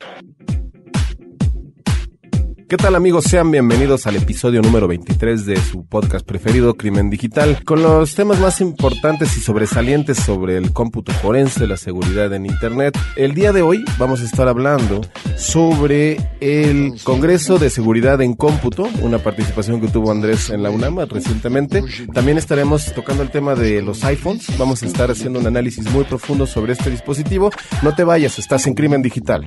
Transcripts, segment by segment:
Thank you. ¿Qué tal amigos? Sean bienvenidos al episodio número 23 de su podcast preferido, Crimen Digital, con los temas más importantes y sobresalientes sobre el cómputo forense, la seguridad en Internet. El día de hoy vamos a estar hablando sobre el Congreso de Seguridad en Cómputo, una participación que tuvo Andrés en la UNAM recientemente. También estaremos tocando el tema de los iPhones. Vamos a estar haciendo un análisis muy profundo sobre este dispositivo. No te vayas, estás en Crimen Digital.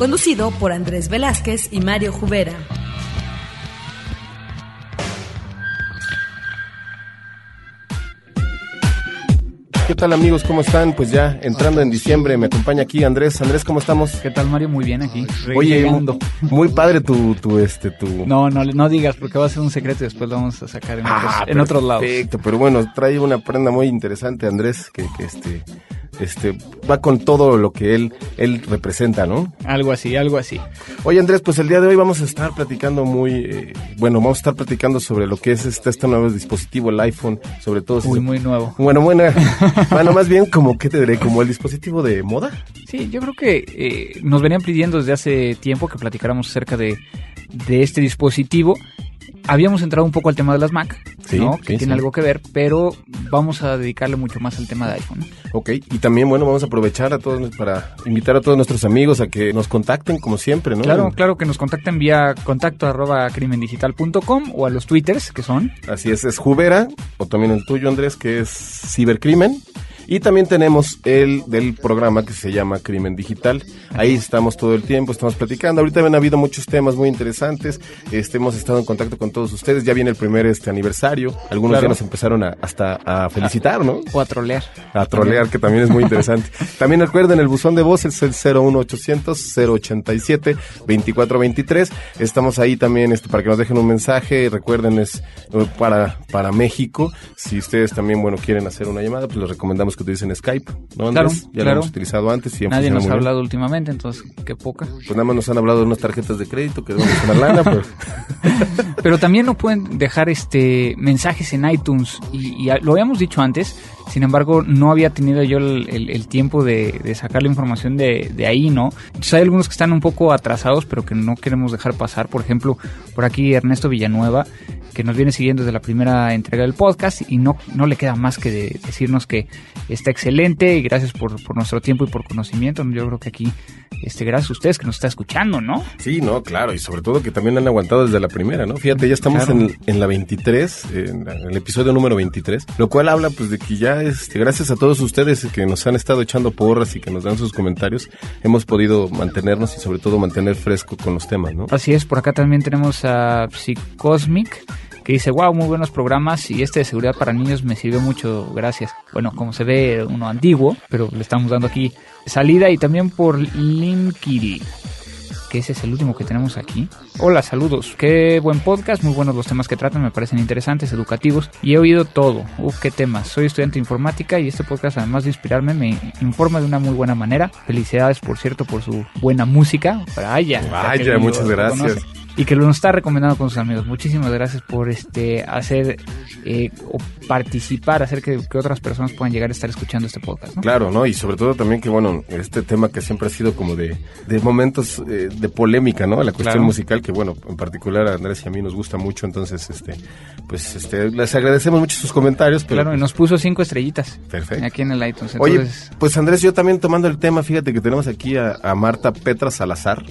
conducido por Andrés Velázquez y Mario Jubera. ¿Qué tal amigos? ¿Cómo están? Pues ya entrando en diciembre, me acompaña aquí Andrés. Andrés, ¿cómo estamos? ¿Qué tal Mario? Muy bien aquí. Oye, muy padre tu, tu, este, tu... No, no, no digas porque va a ser un secreto y después lo vamos a sacar en, otros, ah, en otros lados. Perfecto, pero bueno, trae una prenda muy interesante Andrés, que, que este este, va con todo lo que él, él representa, ¿no? Algo así, algo así. Oye Andrés, pues el día de hoy vamos a estar platicando muy, eh, bueno, vamos a estar platicando sobre lo que es este, este nuevo dispositivo, el iPhone, sobre todo. Muy, muy nuevo. Bueno, bueno, bueno, más bien como, ¿qué te diré? Como el dispositivo de moda. Sí, yo creo que eh, nos venían pidiendo desde hace tiempo que platicáramos acerca de, de este dispositivo habíamos entrado un poco al tema de las Mac, ¿no? que tiene algo que ver, pero vamos a dedicarle mucho más al tema de iPhone. Ok, y también, bueno, vamos a aprovechar a todos para invitar a todos nuestros amigos a que nos contacten, como siempre, ¿no? Claro, claro, que nos contacten vía contacto arroba crimendigital.com o a los twitters, que son. Así es, es Jubera, o también el tuyo, Andrés, que es Cibercrimen. Y también tenemos el del programa que se llama Crimen Digital. Ahí estamos todo el tiempo, estamos platicando. Ahorita han habido muchos temas muy interesantes. Este, hemos estado en contacto con todos ustedes. Ya viene el primer este aniversario. Algunos ya nos empezaron a, hasta a felicitar, ¿no? O a trolear. A trolear, que también es muy interesante. también recuerden el buzón de voz, es el 01800 087 2423. Estamos ahí también este, para que nos dejen un mensaje. Recuerden, es eh, para, para México. Si ustedes también, bueno, quieren hacer una llamada, pues les recomendamos que utilicen Skype, ¿no, Andrés? Claro, ya lo hemos utilizado antes y Nadie nos ha hablado últimamente, entonces, qué poca. Pues nada más nos han hablado de unas tarjetas de crédito que debemos una lana, pero... pero también no pueden dejar este mensajes en iTunes y, lo habíamos dicho antes, sin embargo, no había tenido yo el, tiempo de, sacar la información de, de, ahí, ¿no? Entonces hay algunos que están un poco atrasados, pero que no queremos dejar pasar. Por ejemplo, por aquí Ernesto Villanueva que nos viene siguiendo desde la primera entrega del podcast y no, no le queda más que decirnos que está excelente y gracias por, por, nuestro tiempo y por conocimiento. Yo creo que aquí, este, gracias a ustedes que nos está escuchando, ¿no? Sí, no, claro, y sobre todo que también han aguantado desde la primera, ¿no? Fíjate, ya estamos en, en, la 23, en, el episodio número 23, lo cual habla pues de que ya, este, gracias a todos ustedes que nos han estado echando porras y que nos dan sus comentarios, hemos podido mantenernos y sobre todo mantener fresco con los temas, ¿no? Así es, por acá también tenemos a Psicosmic que dice, wow, muy buenos programas y este de seguridad para niños me sirvió mucho, gracias. Bueno, como se ve, uno antiguo, pero le estamos dando aquí salida y también por Linkiri que ese es el último que tenemos aquí. Hola, saludos. Qué buen podcast, muy buenos los temas que tratan, me parecen interesantes, educativos y he oído todo. Uf, qué temas. Soy estudiante de informática y este podcast, además de inspirarme, me informa de una muy buena manera. Felicidades, por cierto, por su buena música. Vaya, vaya, muchas gracias y que lo nos está recomendando con sus amigos. Muchísimas gracias por este hacer eh, o participar, hacer que, otras personas puedan llegar a estar escuchando este podcast. Claro, ¿no? Y sobre todo también que, bueno, este tema que siempre ha sido como de, de momentos eh, de polémica, ¿no? La cuestión musical, que, bueno, en particular a Andrés y a mí nos gusta mucho, entonces, este, pues, este, les agradecemos mucho sus comentarios. Pero, claro, y nos puso cinco estrellitas. Perfecto. Aquí en el iTunes. Oye, pues Andrés, yo también tomando el tema, fíjate que tenemos aquí a, Marta Petra Salazar,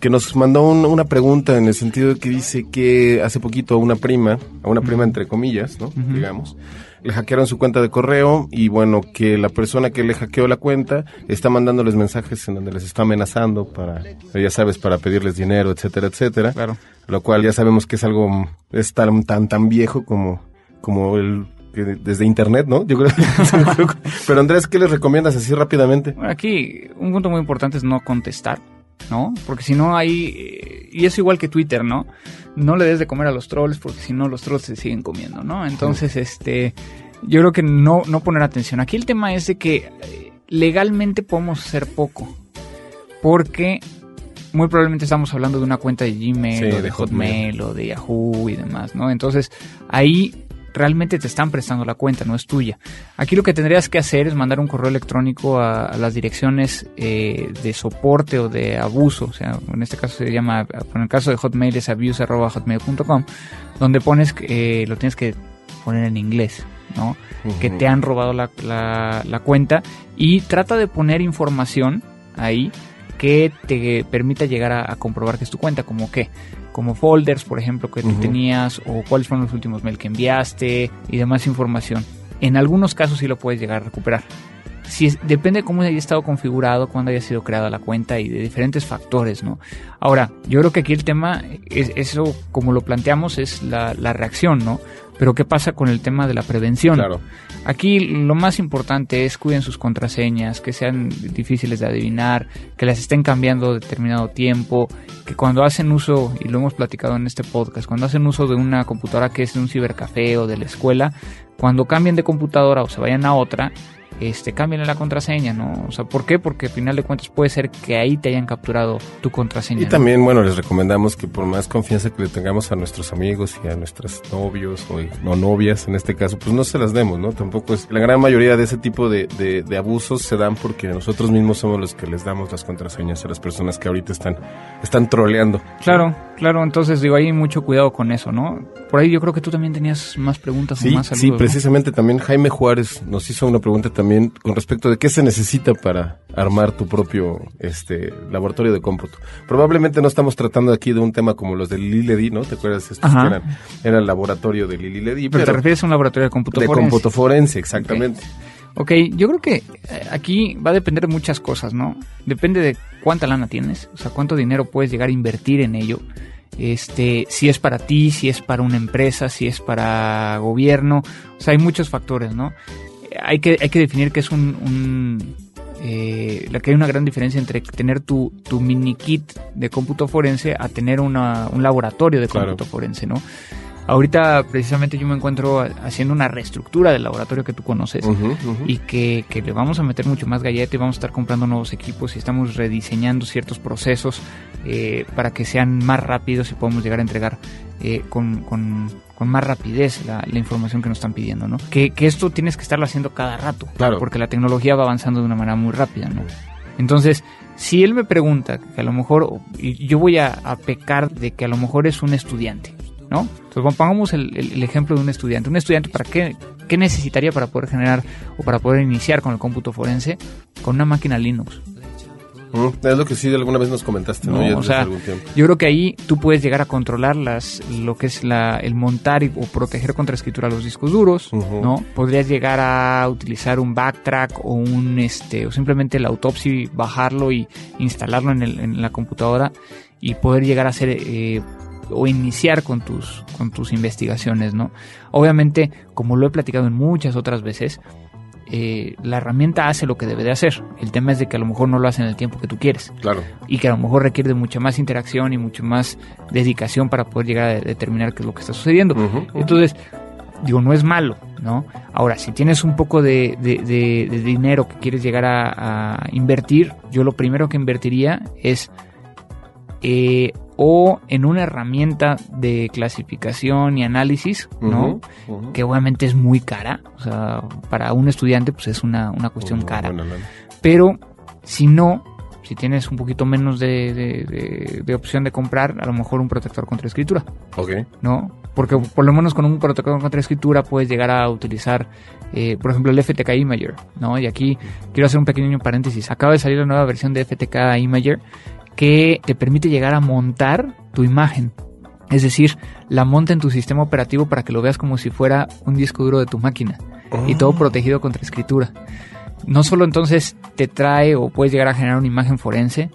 que nos mandó una pregunta en el sentido de que dice que hace poquito a una prima, a una prima entre comillas, ¿no? Digamos, le hackearon su cuenta de correo y bueno, que la persona que le hackeó la cuenta está mandándoles mensajes en donde les está amenazando para, ya sabes, para pedirles dinero, etcétera, etcétera. Claro. Lo cual ya sabemos que es algo, es tan, tan, tan viejo como, como el desde internet, ¿no? Yo creo. Pero Andrés, ¿qué les recomiendas así rápidamente? Aquí un punto muy importante es no contestar ¿no? Porque si no hay... Y es igual que Twitter, ¿no? No le des de comer a los trolls porque si no los trolls se siguen comiendo, ¿no? Entonces, este... Yo creo que no, no poner atención. Aquí el tema es de que eh, legalmente podemos hacer poco. Porque muy probablemente estamos hablando de una cuenta de Gmail Sí, o de, de Hotmail o de Yahoo y demás, ¿no? Entonces, ahí realmente te están prestando la cuenta, no es tuya. Aquí lo que tendrías que hacer es mandar un correo electrónico a, a las direcciones eh, de soporte o de abuso, o sea, en este caso se llama, en el caso de Hotmail es abuse.hotmail.com, donde pones, eh, lo tienes que poner en inglés, ¿no? Que te han robado la, la- la cuenta y trata de poner información ahí que te permita llegar a, a comprobar que es tu cuenta, como que, como folders, por ejemplo, que tú tenías, o cuáles fueron los últimos mail que enviaste y demás información. En algunos casos sí lo puedes llegar a recuperar. Si es- depende de cómo haya estado configurado, cuándo haya sido creada la cuenta y de diferentes factores, ¿no? Ahora, yo creo que aquí el tema, es, eso como lo planteamos, es la, la reacción, ¿no? Pero ¿qué pasa con el tema de la prevención? Claro. Aquí lo más importante es cuiden sus contraseñas, que sean difíciles de adivinar, que las estén cambiando determinado tiempo, que cuando hacen uso, y lo hemos platicado en este podcast, cuando hacen uso de una computadora que es de un cibercafé o de la escuela, cuando cambien de computadora o se vayan a otra, este, cambien la contraseña, ¿no? O sea, ¿por qué? Porque al final de cuentas puede ser que ahí te hayan capturado tu contraseña. Y ¿no? también, bueno, les recomendamos que por más confianza que le tengamos a nuestros amigos y a nuestros novios o no novias en este caso, pues no se las demos, ¿no? Tampoco es... La gran mayoría de ese tipo de, de- de abusos se dan porque nosotros mismos somos los que les damos las contraseñas a las personas que ahorita están, están troleando. Claro, claro, entonces digo, hay mucho cuidado con eso, ¿no? Por ahí yo creo que tú también tenías más preguntas o Sí, más sí, precisamente también Jaime Juárez nos hizo una pregunta también con respecto de qué se necesita para armar tu propio este laboratorio de cómputo. Probablemente no estamos tratando aquí de un tema como los de Lili Ledi, ¿no? ¿Te acuerdas? Estos que eran, era el laboratorio de Lili Ledi, Pero te refieres a un laboratorio de cómputo de forense. cómputo forense, exactamente. Ok, yo creo que eh, aquí va a depender de muchas cosas, ¿no? Depende de cuánta lana tienes, o sea, cuánto dinero puedes llegar a invertir en ello. Este, si es para ti, si es para una empresa, si es para gobierno, o sea, hay muchos factores, ¿no? Hay que, hay que definir que es un, un eh, la que hay una gran diferencia entre tener tu, tu mini kit de cómputo forense a tener una, un laboratorio de Claro. cómputo forense, ¿no? Ahorita precisamente yo me encuentro haciendo una reestructura del laboratorio que tú conoces y que, que le vamos a meter mucho más galleta y vamos a estar comprando nuevos equipos y estamos rediseñando ciertos procesos eh, para que sean más rápidos y podamos llegar a entregar eh, con, con- con más rapidez la, la información que nos están pidiendo, ¿no? Que, que esto tienes que estarlo haciendo cada rato, Claro. porque la tecnología va avanzando de una manera muy rápida, ¿no? Entonces, si él me pregunta que a lo mejor, yo voy a, a pecar de que a lo mejor es un estudiante, ¿no? Entonces, pongamos el, el- el ejemplo de un estudiante. Un estudiante, ¿para qué, qué necesitaría para poder generar o para poder iniciar con el cómputo forense? Con una máquina Linux. Ujú. Es lo que sí alguna vez nos comentaste, ¿no? No, Ya o sea, algún tiempo. Yo creo que ahí tú puedes llegar a controlar las, lo que es la, el montar y- o proteger contra escritura los discos duros. ¿no? Podrías llegar a utilizar un backtrack o un este o simplemente el autopsy, bajarlo y instalarlo en, el- en la computadora y poder llegar a hacer eh, o iniciar con tus con tus investigaciones, ¿no? Obviamente, como lo he platicado en muchas otras veces, eh, la herramienta hace lo que debe de hacer. El tema es de que a lo mejor no lo hace en el tiempo que tú quieres Claro. y que a lo mejor requiere de mucha más interacción y mucho más dedicación para poder llegar a de- determinar qué es lo que está sucediendo. Entonces, digo, no es malo, ¿no? Ahora, si tienes un poco de, de- de- de dinero que quieres llegar a, a invertir, yo lo primero que invertiría es eh, o en una herramienta de clasificación y análisis, ¿no? Que obviamente es muy cara, o sea, para un estudiante pues es una, una cuestión cara. Pero si no, si tienes un poquito menos de, de- de- de opción de comprar, a lo mejor un protector contra escritura, Ok. ¿no? Porque por lo menos con un protector contra escritura puedes llegar a utilizar, eh, por ejemplo, el FTK Imager, ¿no? Y aquí quiero hacer un pequeño paréntesis. Acaba de salir la nueva versión de FTK Imager que te permite llegar a montar tu imagen. Es decir, la monta en tu sistema operativo para que lo veas como si fuera un disco duro de tu máquina y todo protegido contra escritura. No solo entonces te trae o puedes llegar a generar una imagen forense,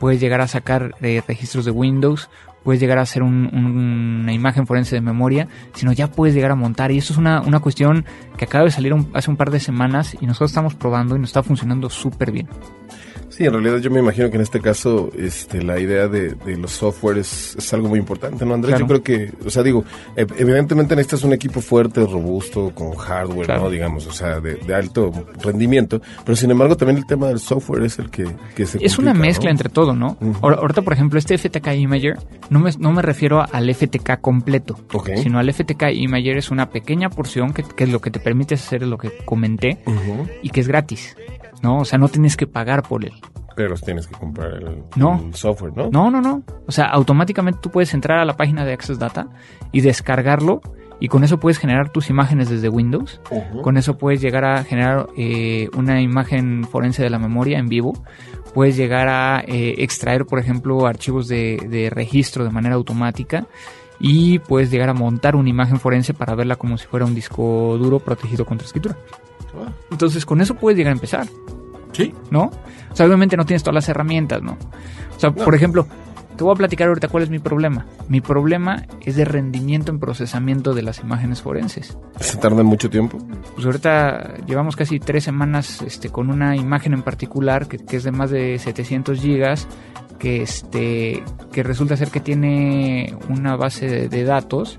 puedes llegar a sacar eh, registros de Windows, puedes llegar a hacer un- un- una imagen forense de memoria, sino ya puedes llegar a montar. Y esto es una, una cuestión que acaba de salir un- hace un par de semanas y nosotros estamos probando y nos está funcionando súper bien. Sí, en realidad yo me imagino que en este caso este, la idea de, de los software es, es, algo muy importante, ¿no, Andrés? Yo creo que, o sea, digo, evidentemente necesitas un equipo fuerte, robusto, con hardware, ¿no? Digamos, o sea, de, de, alto rendimiento, pero sin embargo también el tema del software es el que, que se... Es una mezcla entre todo, ¿no? Uh -huh. Ahorita, por ejemplo, este FTK Imager, no me, no me refiero al FTK completo, okay. sino al FTK Imager es una pequeña porción que, que es lo que te permite hacer lo que comenté uh -huh. y que es gratis. ¿No? O sea, no tienes que pagar por él. Pero tienes que comprar el, no. el, software, ¿no? No, no, no. O sea, automáticamente tú puedes entrar a la página de Access Data y descargarlo y con eso puedes generar tus imágenes desde Windows. Uh -huh. Con eso puedes llegar a generar eh, una imagen forense de la memoria en vivo. Puedes llegar a eh, extraer, por ejemplo, archivos de, de registro de manera automática y puedes llegar a montar una imagen forense para verla como si fuera un disco duro protegido contra escritura. Entonces con eso puedes llegar a empezar. Sí. ¿No? O sea, obviamente no tienes todas las herramientas, ¿no? O sea, no. por ejemplo, te voy a platicar ahorita cuál es mi problema. Mi problema es de rendimiento en procesamiento de las imágenes forenses. ¿Se tarda mucho tiempo? Pues ahorita llevamos casi tres semanas este, con una imagen en particular que, que es de más de 700 gigas que, este, que resulta ser que tiene una base de, de datos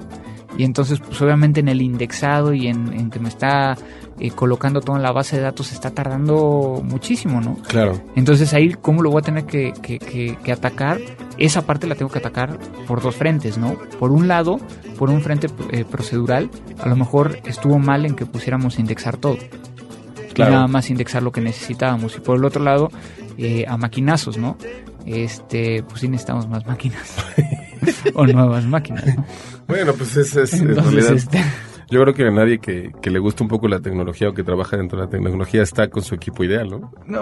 y entonces pues obviamente en el indexado y en, en que me está eh, colocando todo en la base de datos está tardando muchísimo, ¿no? Claro. Entonces ahí, ¿cómo lo voy a tener que, que, que, que, atacar? Esa parte la tengo que atacar por dos frentes, ¿no? Por un lado, por un frente eh, procedural, a lo mejor estuvo mal en que pusiéramos indexar todo. Claro. Y nada más indexar lo que necesitábamos. Y por el otro lado, eh, a maquinazos, ¿no? Este, pues sí necesitamos más máquinas. o nuevas máquinas, ¿no? Bueno, pues es, es en realidad... Este... Yo creo que a nadie que, que, le guste un poco la tecnología o que trabaja dentro de la tecnología está con su equipo ideal, ¿no? No,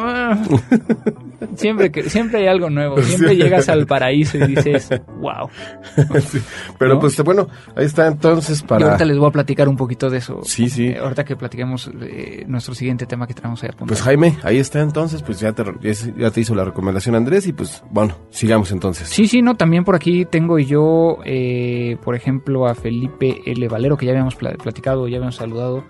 siempre que siempre hay algo nuevo, siempre sí. llegas al paraíso y dices, wow. Sí. Pero ¿no? pues bueno, ahí está entonces para... Y ahorita les voy a platicar un poquito de eso. Sí, sí. Eh, ahorita que platiquemos eh, nuestro siguiente tema que traemos ahí a Pues Jaime, ahí está entonces, pues ya te, ya te hizo la recomendación Andrés y pues bueno, sigamos entonces. Sí, sí, no, también por aquí tengo yo, eh, por ejemplo, a Felipe L. Valero, que ya habíamos platicado, ya habíamos saludado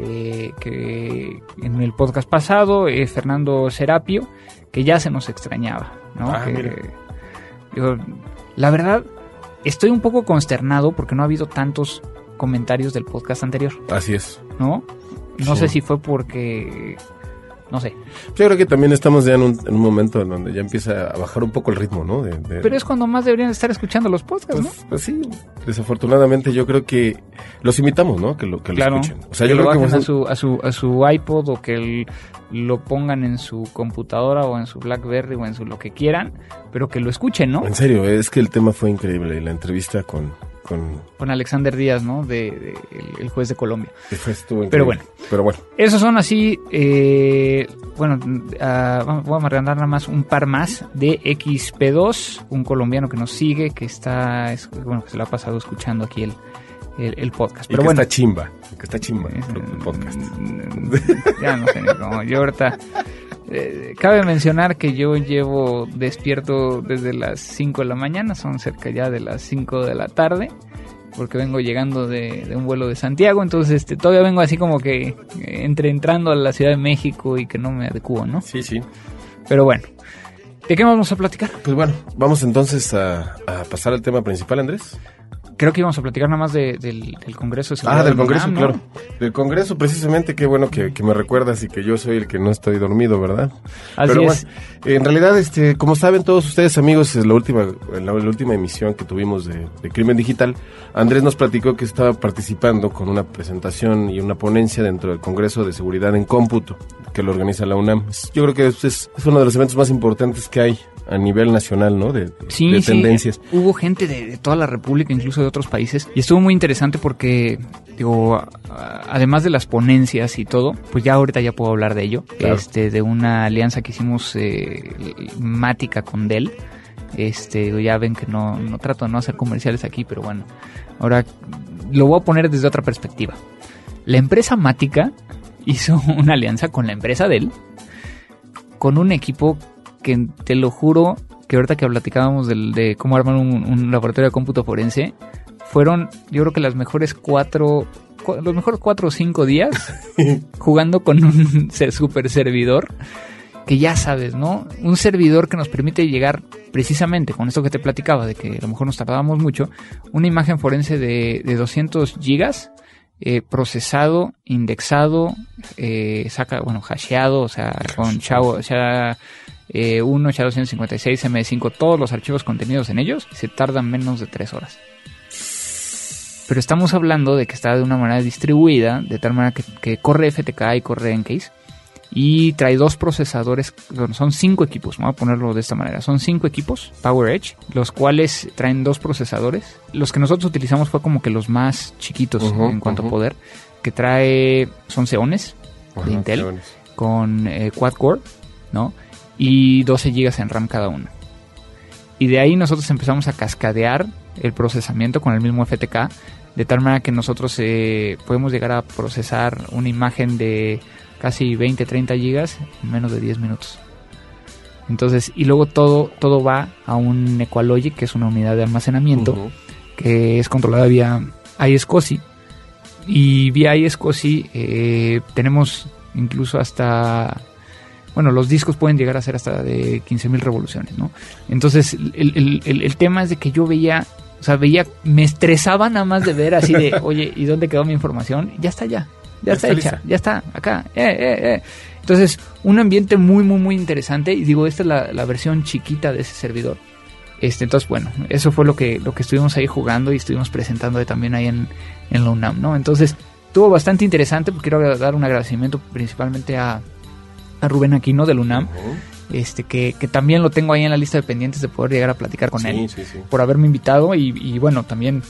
eh, que en el podcast pasado, eh, Fernando Serapio, que ya se nos extrañaba, ¿no? Ah, que, digo, la verdad, estoy un poco consternado porque no ha habido tantos comentarios del podcast anterior. Así es. ¿No? No sí. sé si fue porque no sé. Yo creo que también estamos ya en un, en un, momento en donde ya empieza a bajar un poco el ritmo, ¿no? De, de, Pero es cuando más deberían estar escuchando los podcasts, pues, ¿no? Pues sí, desafortunadamente yo creo que los invitamos, ¿no? Que lo, que claro, lo escuchen. O sea, que yo lo creo que a su, a, su, a su iPod o que el, lo pongan en su computadora o en su BlackBerry o en su lo que quieran, pero que lo escuchen, ¿no? En serio, es que el tema fue increíble, la entrevista con, con, con Alexander Díaz, ¿no? De, de el, el, juez de Colombia. Pero bueno. Pero bueno. Esos son así, eh, bueno, uh, vamos a mandar nada más un par más de XP2, un colombiano que nos sigue, que está, es, bueno, que se lo ha pasado escuchando aquí el, el, el podcast. Pero y que bueno. está chimba, que está chimba el podcast. Ya no sé cómo. Yo ahorita... Eh, cabe mencionar que yo llevo despierto desde las 5 de la mañana, son cerca ya de las 5 de la tarde, porque vengo llegando de, de un vuelo de Santiago, entonces este, todavía vengo así como que eh, entre entrando a la Ciudad de México y que no me adecuo, ¿no? Sí, sí. Pero bueno, ¿de qué vamos a platicar? Pues bueno, vamos entonces a, a pasar al tema principal, Andrés creo que íbamos a platicar nada más de, del, del, Congreso. De ah, del Congreso, UNAM, claro. ¿no? Del Congreso, precisamente, qué bueno que, que, me recuerdas y que yo soy el que no estoy dormido, ¿verdad? Así Pero es. bueno, en realidad, este, como saben todos ustedes, amigos, es la última, la, la última emisión que tuvimos de, de, Crimen Digital. Andrés nos platicó que estaba participando con una presentación y una ponencia dentro del Congreso de Seguridad en Cómputo, que lo organiza la UNAM. Yo creo que es, es, es uno de los eventos más importantes que hay a nivel nacional, ¿no? De, sí, de sí. tendencias. Hubo gente de, de, toda la República, incluso de otros países, y estuvo muy interesante porque, digo, además de las ponencias y todo, pues ya ahorita ya puedo hablar de ello, claro. este, de una alianza que hicimos eh, mática con Dell. Este, ya ven que no, no trato de no hacer comerciales aquí, pero bueno, ahora lo voy a poner desde otra perspectiva. La empresa Mática hizo una alianza con la empresa Dell, con un equipo que te lo juro que ahorita que platicábamos de, de cómo armar un, un, laboratorio de cómputo forense, fueron yo creo que las mejores cuatro, cu los mejores cuatro o cinco días jugando con un super servidor que ya sabes, ¿no? Un servidor que nos permite llegar precisamente con esto que te platicaba, de que a lo mejor nos tardábamos mucho, una imagen forense de, de 200 gigas, eh, procesado, indexado, eh, saca, bueno, hasheado, o sea, con SHA, SHA eh, 1, SHA-256, M5, todos los archivos contenidos en ellos, se tardan menos de 3 horas. Pero estamos hablando de que está de una manera distribuida, de tal manera que, que corre FTK y corre Encase. Y trae dos procesadores, bueno, son cinco equipos, vamos a ponerlo de esta manera. Son cinco equipos PowerEdge, los cuales traen dos procesadores. Los que nosotros utilizamos fue como que los más chiquitos en cuanto a poder, que trae, son Xeones de Intel Xeones. con eh, quad core, ¿no? Y 12 GB en RAM cada uno. Y de ahí nosotros empezamos a cascadear el procesamiento con el mismo FTK, de tal manera que nosotros eh, podemos llegar a procesar una imagen de casi 20, 30 GB en menos de 10 minutos. Entonces, y luego todo, todo va a un Equalogic, que es una unidad de almacenamiento, que es controlada vía iSCSI. Y vía iSCSI eh, tenemos incluso hasta... Bueno, los discos pueden llegar a ser hasta de 15.000 revoluciones, ¿no? Entonces, el, el- el- el tema es de que yo veía, o sea, veía, me estresaba nada más de ver así de, oye, ¿y dónde quedó mi información? Ya está ya, ya, Ya está, está hecha, lista. ya está, acá, eh, eh, eh. Entonces, un ambiente muy, muy, muy interesante. Y digo, esta es la, la versión chiquita de ese servidor. Este, entonces, bueno, eso fue lo que, lo que estuvimos ahí jugando y estuvimos presentando también ahí en, en la UNAM, ¿no? Entonces, estuvo bastante interesante, porque quiero dar un agradecimiento principalmente a, a Rubén Aquino del UNAM, este, que, que también lo tengo ahí en la lista de pendientes de poder llegar a platicar con sí, él, sí, sí. por haberme invitado y, y bueno, también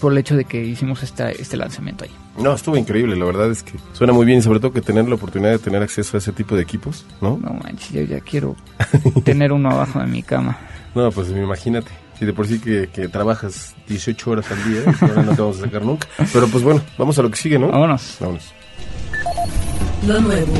por el hecho de que hicimos esta, este lanzamiento ahí. No, estuvo increíble, la verdad es que suena muy bien y sobre todo que tener la oportunidad de tener acceso a ese tipo de equipos, ¿no? No manches, yo ya quiero tener uno abajo de mi cama. No, pues imagínate. Si de por sí que, que trabajas 18 horas al día, ahora no te vamos a sacar nunca. Pero pues bueno, vamos a lo que sigue, ¿no? Vámonos. Vámonos. Lo nuevo.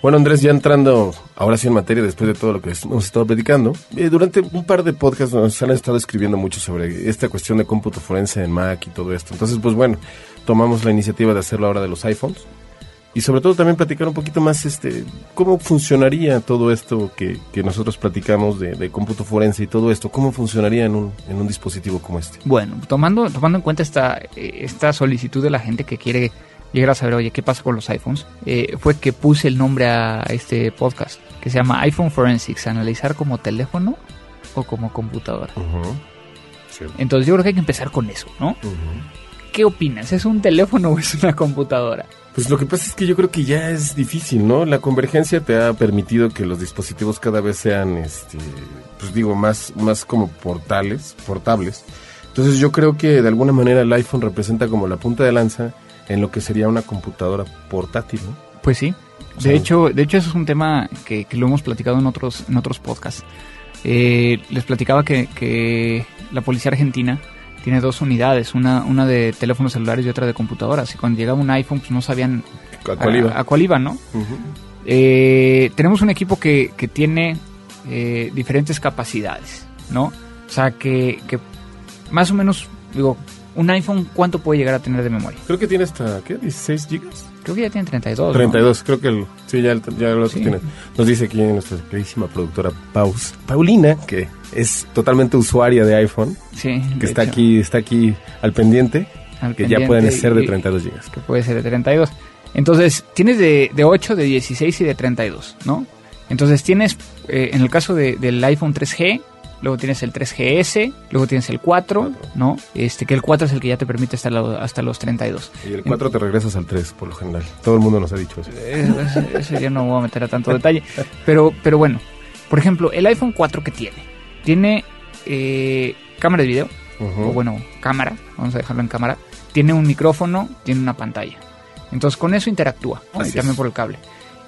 Bueno, Andrés, ya entrando ahora sí en materia después de todo lo que hemos estado platicando, eh, durante un par de podcasts nos han estado escribiendo mucho sobre esta cuestión de cómputo forense en Mac y todo esto. Entonces, pues bueno, tomamos la iniciativa de hacerlo ahora de los iPhones y sobre todo también platicar un poquito más este cómo funcionaría todo esto que, que nosotros platicamos de, de cómputo forense y todo esto, cómo funcionaría en un, en un dispositivo como este. Bueno, tomando, tomando en cuenta esta, eh, esta solicitud de la gente que quiere llegar a saber, oye, ¿qué pasa con los iPhones? Eh, fue que puse el nombre a este podcast, que se llama iPhone Forensics, analizar como teléfono o como computadora. Sí. Entonces yo creo que hay que empezar con eso, ¿no? Ujú. ¿Qué opinas? ¿Es un teléfono o es una computadora? Pues lo que pasa es que yo creo que ya es difícil, ¿no? La convergencia te ha permitido que los dispositivos cada vez sean, este, pues digo, más, más como portales, portables. Entonces yo creo que de alguna manera el iPhone representa como la punta de lanza en lo que sería una computadora portátil, ¿no? Pues sí. O De hecho, de hecho eso es un tema que, que lo hemos platicado en otros, en otros podcasts. Eh, les platicaba que, que la policía argentina tiene dos unidades, una, una de teléfonos celulares y otra de computadoras. Y cuando llegaba un iPhone, pues no sabían ¿A cuál iba? a cuál iba, ¿no? Eh, tenemos un equipo que, que tiene eh, diferentes capacidades, ¿no? O sea, que, que más o menos, digo, un iPhone, ¿cuánto puede llegar a tener de memoria? Creo que tiene hasta, ¿qué? ¿16 gigas? Creo que ya tiene 32. ¿no? 32, creo que el, sí, ya, ya lo Sí. tiene. Nos dice aquí nuestra queridísima productora Paus, Paulina, que es totalmente usuaria de iPhone, Sí. que está hecho, aquí, está aquí al pendiente, al que ya pueden ser de y- 32 gigas. que puede ser de 32. Entonces, tienes de, de 8, de 16 y de 32, ¿no? Entonces tienes, eh, en el caso de- del iPhone 3G, luego tienes el 3GS, luego tienes el 4, ¿no? Este, que el 4 es el que ya te permite hasta, lo- hasta los 32. Y el 4 te regresas al 3, por lo general. Todo el mundo nos ha dicho eso. Eso, eso- eso ya no voy a meter a tanto detalle. Pero, pero bueno, por ejemplo, el iPhone 4 que tiene, tiene eh, cámara de video, o bueno, cámara, vamos a dejarlo en cámara, tiene un micrófono, tiene una pantalla. Entonces con eso interactúa, ¿no? Y también es. por el cable.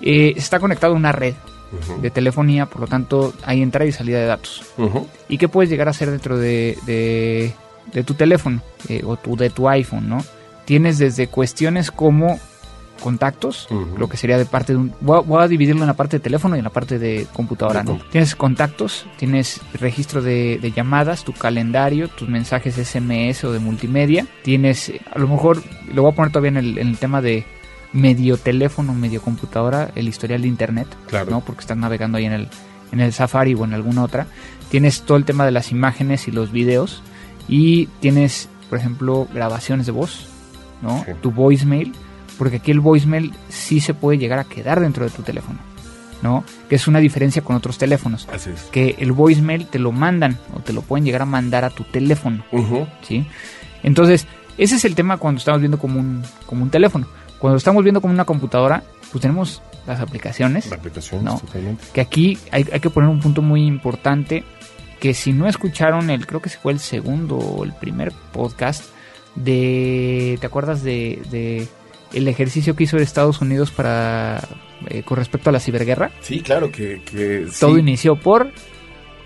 Eh, está conectado a una red De telefonía, por lo tanto hay entrada y salida de datos. ¿Y qué puedes llegar a hacer dentro de, de- de tu teléfono eh, o tu, de tu iPhone, no? Tienes desde cuestiones como contactos, lo que sería de parte de un... Voy a, voy a dividirlo en la parte de teléfono y en la parte de computadora, ¿no? Tienes contactos, tienes registro de, de llamadas, tu calendario, tus mensajes SMS o de multimedia, tienes, a lo mejor, lo voy a poner todavía en el, en el tema de, medio teléfono, medio computadora, el historial de internet, Claro. ¿no? Porque estás navegando ahí en el, en el Safari o en alguna otra. Tienes todo el tema de las imágenes y los videos y tienes, por ejemplo, grabaciones de voz, ¿no? Sí. Tu voicemail, porque aquí el voicemail sí se puede llegar a quedar dentro de tu teléfono, ¿no? Que es una diferencia con otros teléfonos, Así es. que el voicemail te lo mandan o te lo pueden llegar a mandar a tu teléfono. ¿sí? Entonces, ese es el tema cuando estamos viendo como un, como un teléfono. Cuando estamos viendo como una computadora, pues tenemos las aplicaciones, La aplicación, No. totalmente. que aquí hay, hay que poner un punto muy importante, que si no escucharon el, creo que ese fue el segundo o el primer podcast de, ¿te acuerdas de, de el ejercicio que hizo Estados Unidos para, eh, con respecto a la ciberguerra? Sí, claro que, que sí, Todo inició por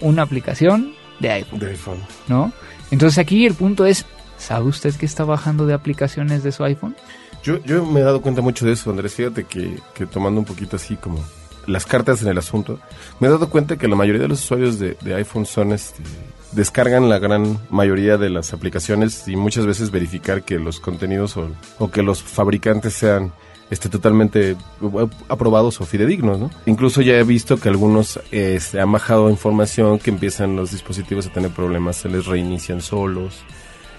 una aplicación de iPhone. de iPhone. ¿no? Entonces aquí el punto es, ¿sabe usted que está bajando de aplicaciones de su iPhone? Yo, yo me he dado cuenta mucho de eso, Andrés. Fíjate que, que tomando un poquito así como las cartas en el asunto, me he dado cuenta que la mayoría de los usuarios de, de iPhone son este descargan la gran mayoría de las aplicaciones y muchas veces verificar que los contenidos o, o que los fabricantes sean este, totalmente eh, aprobados o fidedignos, ¿no? Incluso ya he visto que algunos eh, han bajado información que empiezan los dispositivos a tener problemas, se les reinician solos,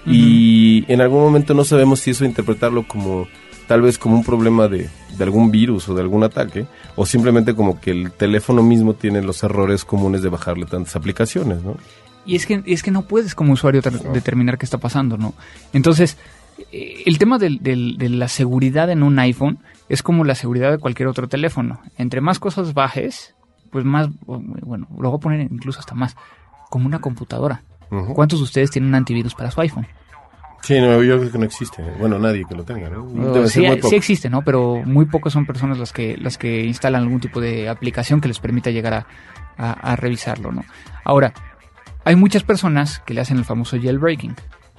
y en algún momento no sabemos si eso interpretarlo como tal vez como un problema de, de algún virus o de algún ataque o simplemente como que el teléfono mismo tiene los errores comunes de bajarle tantas aplicaciones, ¿no? Y es que, es que no puedes como usuario determinar qué está pasando, ¿no? Entonces, eh, el tema del- del- de la seguridad en un iPhone es como la seguridad de cualquier otro teléfono. Entre más cosas bajes, pues más, bueno, lo voy a poner incluso hasta más, como una computadora. ¿Cuántos de ustedes tienen antivirus para su iPhone? Sí, no, yo creo que no existe. Bueno, nadie que lo tenga, ¿no? Debe sí, ser muy sí existe, ¿no? Pero muy pocas son personas las que, las que instalan algún tipo de aplicación que les permita llegar a, a- a revisarlo, ¿no? Ahora, hay muchas personas que le hacen el famoso jailbreaking,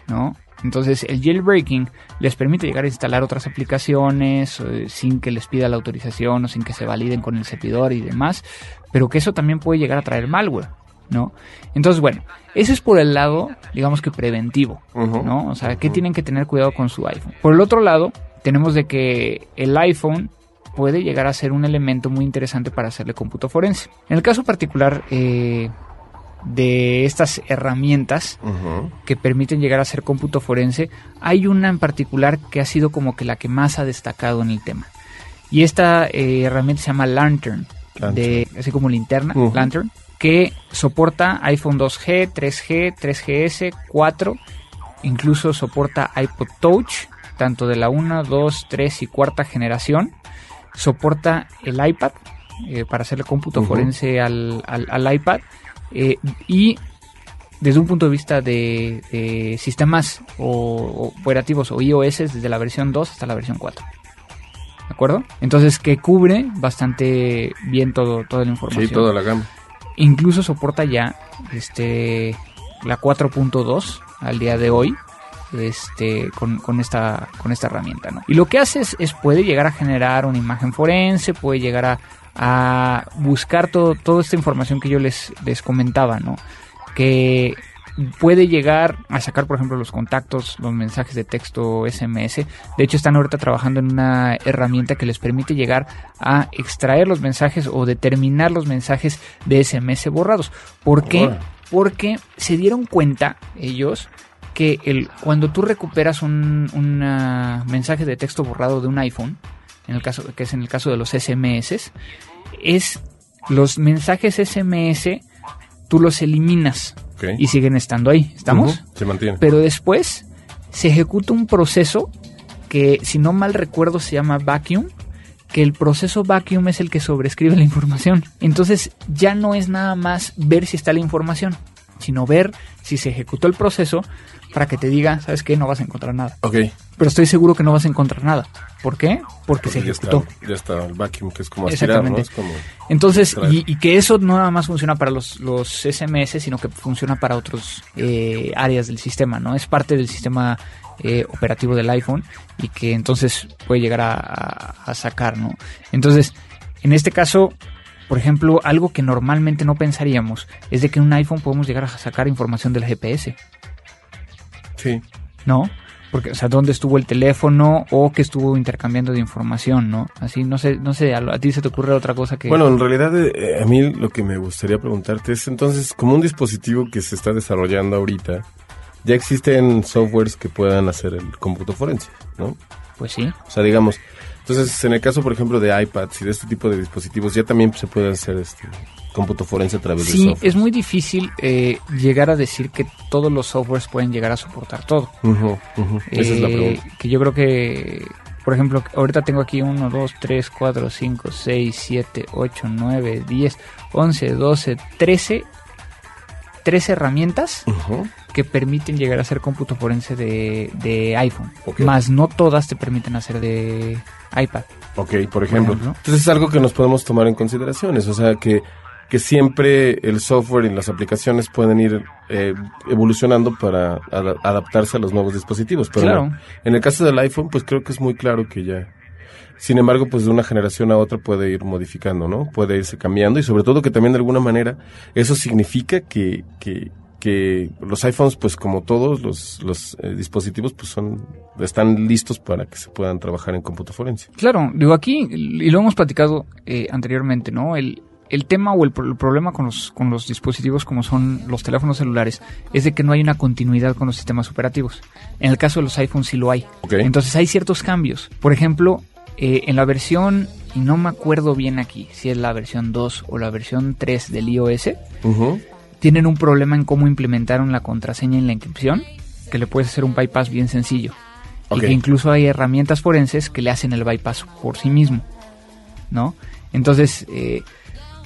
¿no? Entonces, el jailbreaking les permite llegar a instalar otras aplicaciones eh, sin que les pida la autorización o sin que se validen con el servidor y demás, pero que eso también puede llegar a traer malware, ¿no? Entonces, bueno, ese es por el lado, digamos que preventivo. ¿no? O sea, que tienen que tener cuidado con su iPhone. Por el otro lado, tenemos de que el iPhone puede llegar a ser un elemento muy interesante para hacerle cómputo forense. En el caso particular eh, de estas herramientas que permiten llegar a hacer cómputo forense, hay una en particular que ha sido como que la que más ha destacado en el tema. Y esta eh, herramienta se llama Lantern, Lantern. de así como linterna. Lantern, que soporta iPhone 2G, 3G, 3GS, 4, incluso soporta iPod Touch, tanto de la 1, 2, 3 y cuarta generación. Soporta el iPad eh, para hacerle cómputo forense al, al- al iPad. eh, y desde un punto de vista de, de sistemas o, o operativos o iOS, desde la versión 2 hasta la versión 4. ¿De acuerdo? Entonces, que cubre bastante bien todo, toda la información. Sí, toda la gama. Incluso soporta ya este la 4.2 al día de hoy este con, con esta con esta herramienta ¿no? y lo que hace es, es puede llegar a generar una imagen forense puede llegar a, a buscar todo, toda esta información que yo les, les comentaba no que puede llegar a sacar, por ejemplo, los contactos, los mensajes de texto SMS. De hecho, están ahorita trabajando en una herramienta que les permite llegar a extraer los mensajes o determinar los mensajes de SMS borrados. ¿Por qué? Porque se dieron cuenta ellos que el, cuando tú recuperas un una mensaje de texto borrado de un iPhone, en el caso, que es en el caso de los SMS, es los mensajes SMS, tú los eliminas y siguen estando ahí. ¿Estamos? Se mantiene. Pero después se ejecuta un proceso que, si no mal recuerdo, se llama vacuum. Que el proceso vacuum es el que sobrescribe la información. Entonces ya no es nada más ver si está la información, sino ver si se ejecutó el proceso para que te diga, ¿sabes qué? No vas a encontrar nada. Ok. Pero estoy seguro que no vas a encontrar nada. ¿Por qué? Porque se ya ejecutó. está, ya está el vacuum, que es como aspirar, ¿no? Exactamente. Es como... Entonces, y, y que eso no nada más funciona para los, los SMS, sino que funciona para otros eh, áreas del sistema, ¿no? Es parte del sistema eh, operativo del iPhone y que entonces puede llegar a, a- a sacar, ¿no? Entonces, en este caso, por ejemplo, algo que normalmente no pensaríamos es de que en un iPhone podemos llegar a sacar información del GPS, Sí. ¿no? Porque, o sea, dónde estuvo el teléfono o que estuvo intercambiando de información, ¿no? Así, no sé, no sé, a, a ti se te ocurre otra cosa que... Bueno, en realidad eh, a mí lo que me gustaría preguntarte es entonces, como un dispositivo que se está desarrollando ahorita, ya existen softwares que puedan hacer el cómputo forense, ¿no? Pues sí. O sea, digamos, entonces en el caso, por ejemplo, de iPads y de este tipo de dispositivos, ya también se puede hacer este cómputo forense a través de Sí, software. es muy difícil eh, llegar a decir que todos los softwares pueden llegar a soportar todo. Ujú, ujú. Esa es la Eh, pregunta. Que yo creo que, por ejemplo, ahorita tengo aquí 1, 2, 3, 4, 5, 6, 7, 8, 9, 10, 11, 12, 13, 13 herramientas Ujú. que permiten llegar a hacer cómputo forense de, de iPhone. Ok. Más no todas te permiten hacer de iPad. Ok, por ejemplo. ejemplo. Entonces es algo que nos podemos tomar en consideraciones, o sea que, que siempre el software y las aplicaciones pueden ir eh, evolucionando para ada- adaptarse a los nuevos dispositivos. Pero Claro. no. en el caso del iPhone, pues creo que es muy claro que ya... Sin embargo, pues de una generación a otra puede ir modificando, ¿no? Puede irse cambiando y sobre todo que también de alguna manera eso significa que, que, que los iPhones, pues como todos los, los eh, dispositivos, pues son están listos para que se puedan trabajar en cómputo forense. Claro, digo aquí, y lo hemos platicado eh, anteriormente, ¿no? El, el tema o el, pro- el problema con los, con los dispositivos como son los teléfonos celulares es de que no hay una continuidad con los sistemas operativos. En el caso de los iPhones sí lo hay. Entonces hay ciertos cambios. Por ejemplo, eh, en la versión, y no me acuerdo bien aquí, si es la versión 2 o la versión 3 del iOS, tienen un problema en cómo implementaron la contraseña en la inscripción, que le puedes hacer un bypass bien sencillo. Y que incluso hay herramientas forenses que le hacen el bypass por sí mismo, ¿no? Entonces, eh,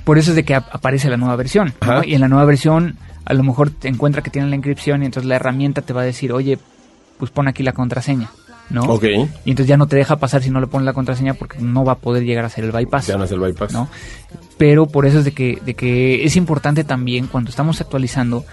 por eso es de que ap- aparece la nueva versión. Y en la nueva versión a lo mejor te encuentra que tiene la inscripción y entonces la herramienta te va a decir, oye, pues pon aquí la contraseña, ¿no? Ok. Y entonces ya no te deja pasar si no le pones la contraseña porque no va a poder llegar a hacer el bypass. Ya no es el bypass. ¿no? Pero por eso es de que, de que es importante también cuando estamos actualizando,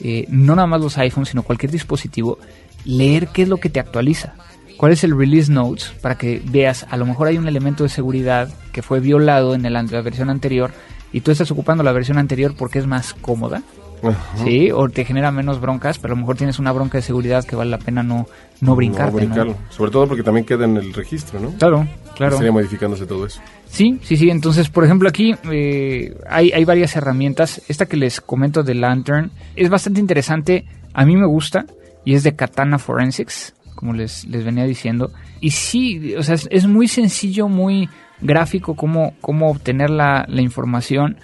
eh, no nada más los iPhones, sino cualquier dispositivo, leer qué es lo que te actualiza. ¿Cuál es el release notes? Para que veas, a lo mejor hay un elemento de seguridad que fue violado en el la versión anterior y tú estás ocupando la versión anterior porque es más cómoda, Ajá. ¿sí? O te genera menos broncas, pero a lo mejor tienes una bronca de seguridad que vale la pena no, no brincarte, No, brincarlo. ¿no? Sobre todo porque también queda en el registro, ¿no? Claro, claro. Estaría modificándose todo eso. Sí, sí, sí. Entonces, por ejemplo, aquí eh, hay, hay varias herramientas. Esta que les comento de Lantern es bastante interesante. A mí me gusta y es de Katana Forensics, como les, les venía diciendo. Y sí, o sea, es, es muy sencillo, muy gráfico cómo, cómo obtener la, la información,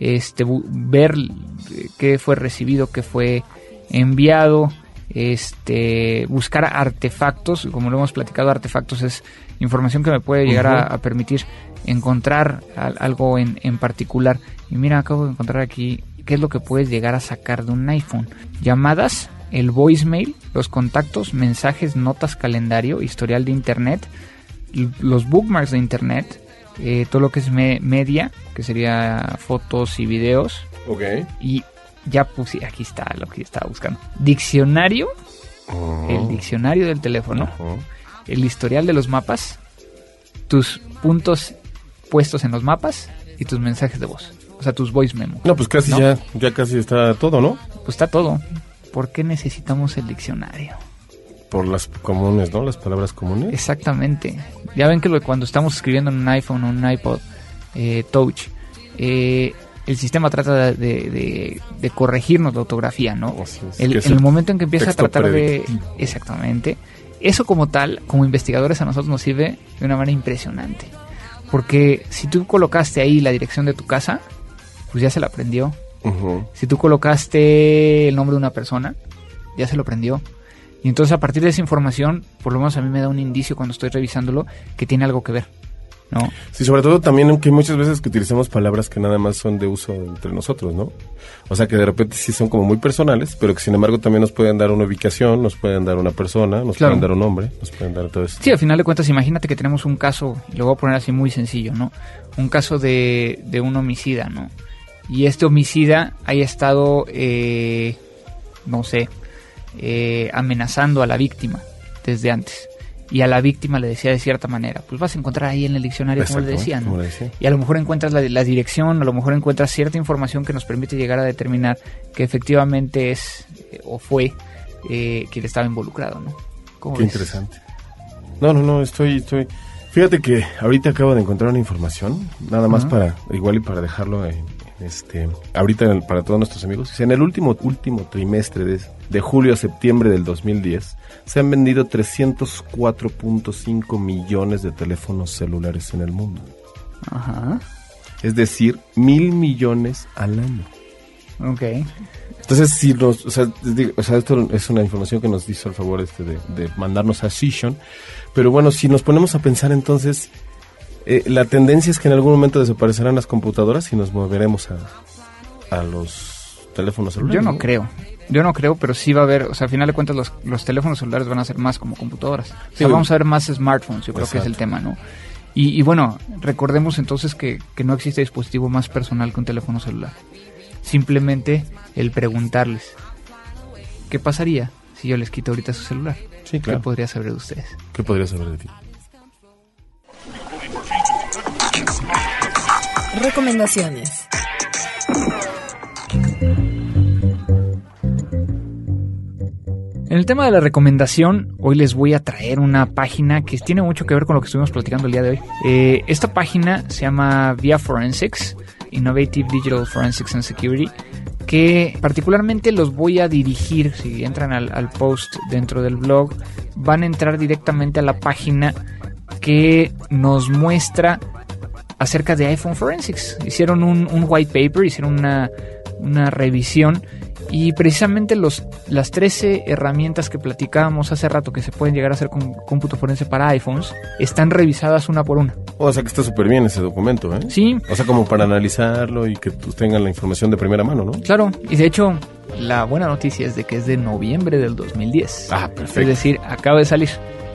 este, ver eh, qué fue recibido, qué fue enviado, este, buscar artefactos, como lo hemos platicado, artefactos es información que me puede llegar a, permitir encontrar al- algo en, en particular. Y mira, acabo de encontrar aquí qué es lo que puedes llegar a sacar de un iPhone. Llamadas, el voicemail, los contactos, mensajes, notas, calendario, historial de internet, los bookmarks de internet, eh, todo lo que es me- media, que sería fotos y videos, Ok. y ya puse, aquí está lo que estaba buscando. Diccionario, el diccionario del teléfono, el historial de los mapas, tus puntos puestos en los mapas y tus mensajes de voz. O sea, tus voice memo. No, pues casi ¿No? ya, ya casi está todo, ¿no? Pues está todo. ¿Por qué necesitamos el diccionario? Por las comunes, ¿no? Las palabras comunes. Exactamente. Ya ven que lo- cuando estamos escribiendo en un iPhone o un iPod eh, Touch, eh, el sistema trata de, de- de- de corregirnos la ortografía, ¿no? Es, El- en el momento en que empieza a tratar de... Exactamente. Eso como tal, como investigadores a nosotros nos sirve de una manera impresionante. Porque si tú colocaste ahí la dirección de tu casa, pues ya se la aprendió. Si tú colocaste el nombre de una persona, ya se lo aprendió. Y entonces a partir de esa información, por lo menos a mí me da un indicio cuando estoy revisándolo que tiene algo que ver. ¿No? Sí, sobre todo también que muchas veces que utilizamos palabras que nada más son de uso entre nosotros, ¿no? O sea, que de repente sí son como muy personales, pero que sin embargo también nos pueden dar una ubicación, nos pueden dar una persona, nos Claro. pueden dar un nombre, nos pueden dar todo eso. Sí, al final de cuentas, imagínate que tenemos un caso, y lo voy a poner así muy sencillo, ¿no? Un caso de, de un homicida, ¿no? Y este homicida haya estado, eh, no sé, eh, amenazando a la víctima desde antes. Y a la víctima le decía de cierta manera, pues vas a encontrar ahí en el diccionario como le Exactamente, decía. Y a lo mejor encuentras la, la dirección, a lo mejor encuentras cierta información que nos permite llegar a determinar que efectivamente es eh, o fue eh, quien estaba involucrado, ¿no? ¿Cómo Qué ves? interesante. No, no, no, estoy, estoy. Fíjate que ahorita acabo de encontrar una información, nada más para, igual y para dejarlo en este, ahorita en el- para todos nuestros amigos. En el último, último trimestre de, de julio a septiembre del 2010, se han vendido 304.5 millones de teléfonos celulares en el mundo. Ajá. Es decir, mil millones al año. Ok. Entonces, si nos, o sea, digo, o sea, esto es una información que nos hizo el favor este de, de mandarnos a Session, pero bueno, si nos ponemos a pensar entonces, eh, la tendencia es que en algún momento desaparecerán las computadoras y nos moveremos a, a los teléfonos celulares. Yo no creo. Yo no creo, pero sí va a haber, o sea, a final de cuentas los, los teléfonos celulares van a ser más como computadoras. O sea, vamos a ver más smartphones, yo creo que es el tema, ¿no? Y, y bueno, recordemos entonces que, que no existe dispositivo más personal que un teléfono celular. Simplemente el preguntarles, ¿qué pasaría si yo les quito ahorita su celular? Sí, ¿Qué claro. podría saber de ustedes? ¿Qué podría saber de ti? Recomendaciones. En el tema de la recomendación, hoy les voy a traer una página que tiene mucho que ver con lo que estuvimos platicando el día de hoy. Eh, esta página se llama Via Forensics, Innovative Digital Forensics and Security, que particularmente los voy a dirigir, si entran al, al post dentro del blog, van a entrar directamente a la página que nos muestra acerca de iPhone Forensics. Hicieron un, un white paper, hicieron una, una revisión y precisamente los, las 13 herramientas que platicábamos hace rato que se pueden llegar a hacer con cómputo forense para iPhones están revisadas una por una. O sea que está súper bien ese documento, ¿eh? Sí, O sea, como para analizarlo y que tengan la información de primera mano, ¿no? claro. Y de hecho, la buena noticia es de que es de noviembre del 2010. Ah, Es perfecto. decir, acaba de salir.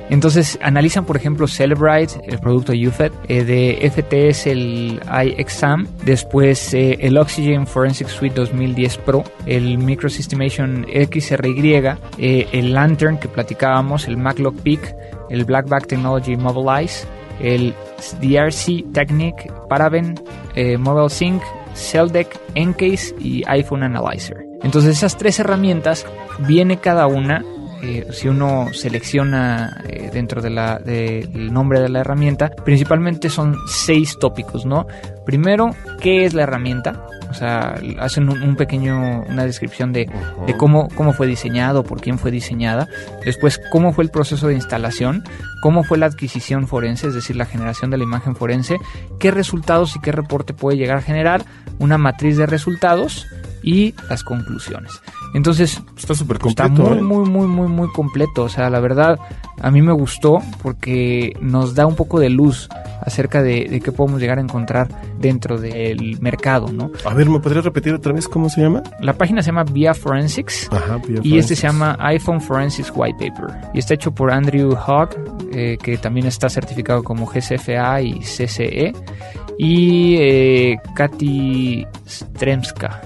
Entonces analizan, por ejemplo, Celebrite, el producto UFED, eh, de FTS el iExam, después eh, el Oxygen Forensic Suite 2010 Pro, el Microsystemation XRY, eh, el Lantern que platicábamos, el MacLock Peak, el Blackback Technology Mobilize, el DRC Technique, Paraben, eh, Mobile Sync, Celdec, Encase y iPhone Analyzer. Entonces esas tres herramientas viene cada una eh, si uno selecciona eh, dentro de del nombre de la herramienta, principalmente son seis tópicos, ¿no? Primero, ¿qué es la herramienta? O sea, hacen un, un pequeño, una descripción de, de cómo, cómo fue diseñado, por quién fue diseñada. Después, cómo fue el proceso de instalación, cómo fue la adquisición forense, es decir, la generación de la imagen forense, qué resultados y qué reporte puede llegar a generar, una matriz de resultados y las conclusiones. Entonces, Está súper Está completo, muy, ¿eh? muy, muy, muy, muy completo. O sea, la verdad, a mí me gustó porque nos da un poco de luz acerca de, de qué podemos llegar a encontrar dentro del mercado, ¿no? A ver, ¿me podrías repetir otra vez cómo se llama? La página se llama Via Forensics. Ajá, Via Y este se Forensics. llama iPhone Forensics White Paper. Y está hecho por Andrew Hogg, eh, que también está certificado como GCFA y CCE. Y eh, Katy Stremska.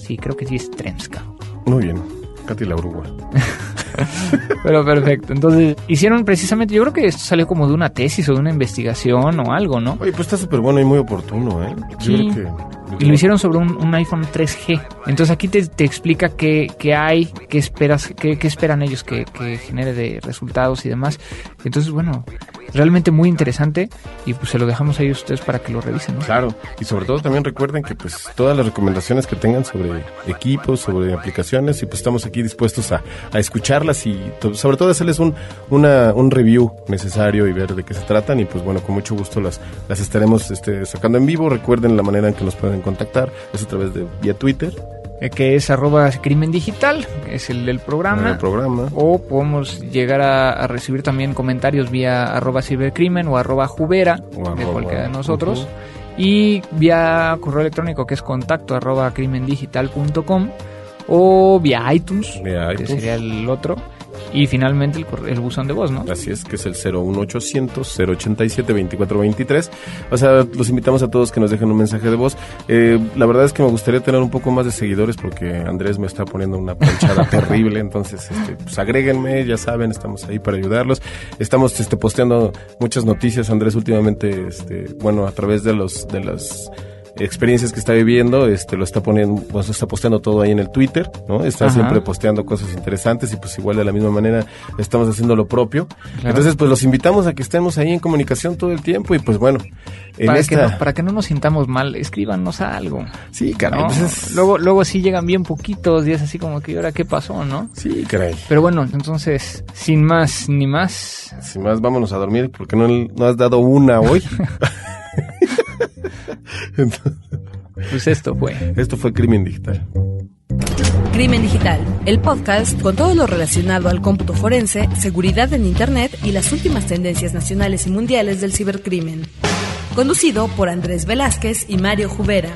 Sí, creo que sí es Stremska. Muy bien. Katy la Uruguay. Pero perfecto. Entonces, hicieron precisamente, yo creo que esto salió como de una tesis o de una investigación o algo, ¿no? Oye, pues está súper bueno y muy oportuno, ¿eh? Yo Sí. creo que... Y lo hicieron sobre un, un iPhone 3G. Entonces aquí te, te explica qué, qué hay, qué esperas, qué, qué esperan ellos que, que genere de resultados y demás. Entonces, bueno, realmente muy interesante y pues se lo dejamos ahí a ustedes para que lo revisen, ¿no? Claro, y sobre todo también recuerden que pues todas las recomendaciones que tengan sobre equipos, sobre aplicaciones, y pues estamos aquí dispuestos a, a escucharlas y sobre todo hacerles un, una, un review necesario y ver de qué se tratan y pues bueno, con mucho gusto las, las estaremos este, sacando en vivo. Recuerden la manera en que nos pueden contactar, es a través de vía Twitter, Eh, que es arroba crimen digital, que es el del programa. el programa. O podemos llegar a, a recibir también comentarios vía arroba cibercrimen o arroba jubera O de cualquiera de nosotros. Y vía correo electrónico que es contacto arroba crimendigital.com o vía iTunes, Vía que iTunes. sería el otro. Y finalmente el, buzón de voz, ¿no? Así es, que es el 01800 087 2423. O sea, los invitamos a todos que nos dejen un mensaje de voz. Eh, la verdad es que me gustaría tener un poco más de seguidores porque Andrés me está poniendo una planchada terrible. Entonces, este, pues agréguenme, ya saben, estamos ahí para ayudarlos. Estamos este, posteando muchas noticias, Andrés, últimamente, este, bueno, a través de los, de las experiencias que está viviendo, este lo está poniendo, pues está posteando todo ahí en el Twitter, ¿no? Está Ajá. siempre posteando cosas interesantes y pues igual de la misma manera estamos haciendo lo propio. Entonces, pues los invitamos a que estemos ahí en comunicación todo el tiempo y pues bueno, en Para, esta que no, para que no nos sintamos mal, escríbanos algo. Sí, caray, ¿no? pues es- Luego, luego sí llegan bien poquitos y es así como que, ¿y ahora qué pasó, no? Sí, caray. Pero bueno, entonces, sin más ni más, Sin más, vámonos a dormir porque no, no has dado una hoy. Entonces, pues esto fue. esto fue Crimen Digital. Crimen Digital, el podcast con todo lo relacionado al cómputo forense, seguridad en Internet y las últimas tendencias nacionales y mundiales del cibercrimen. Conducido por Andrés Velázquez y Mario Jubera.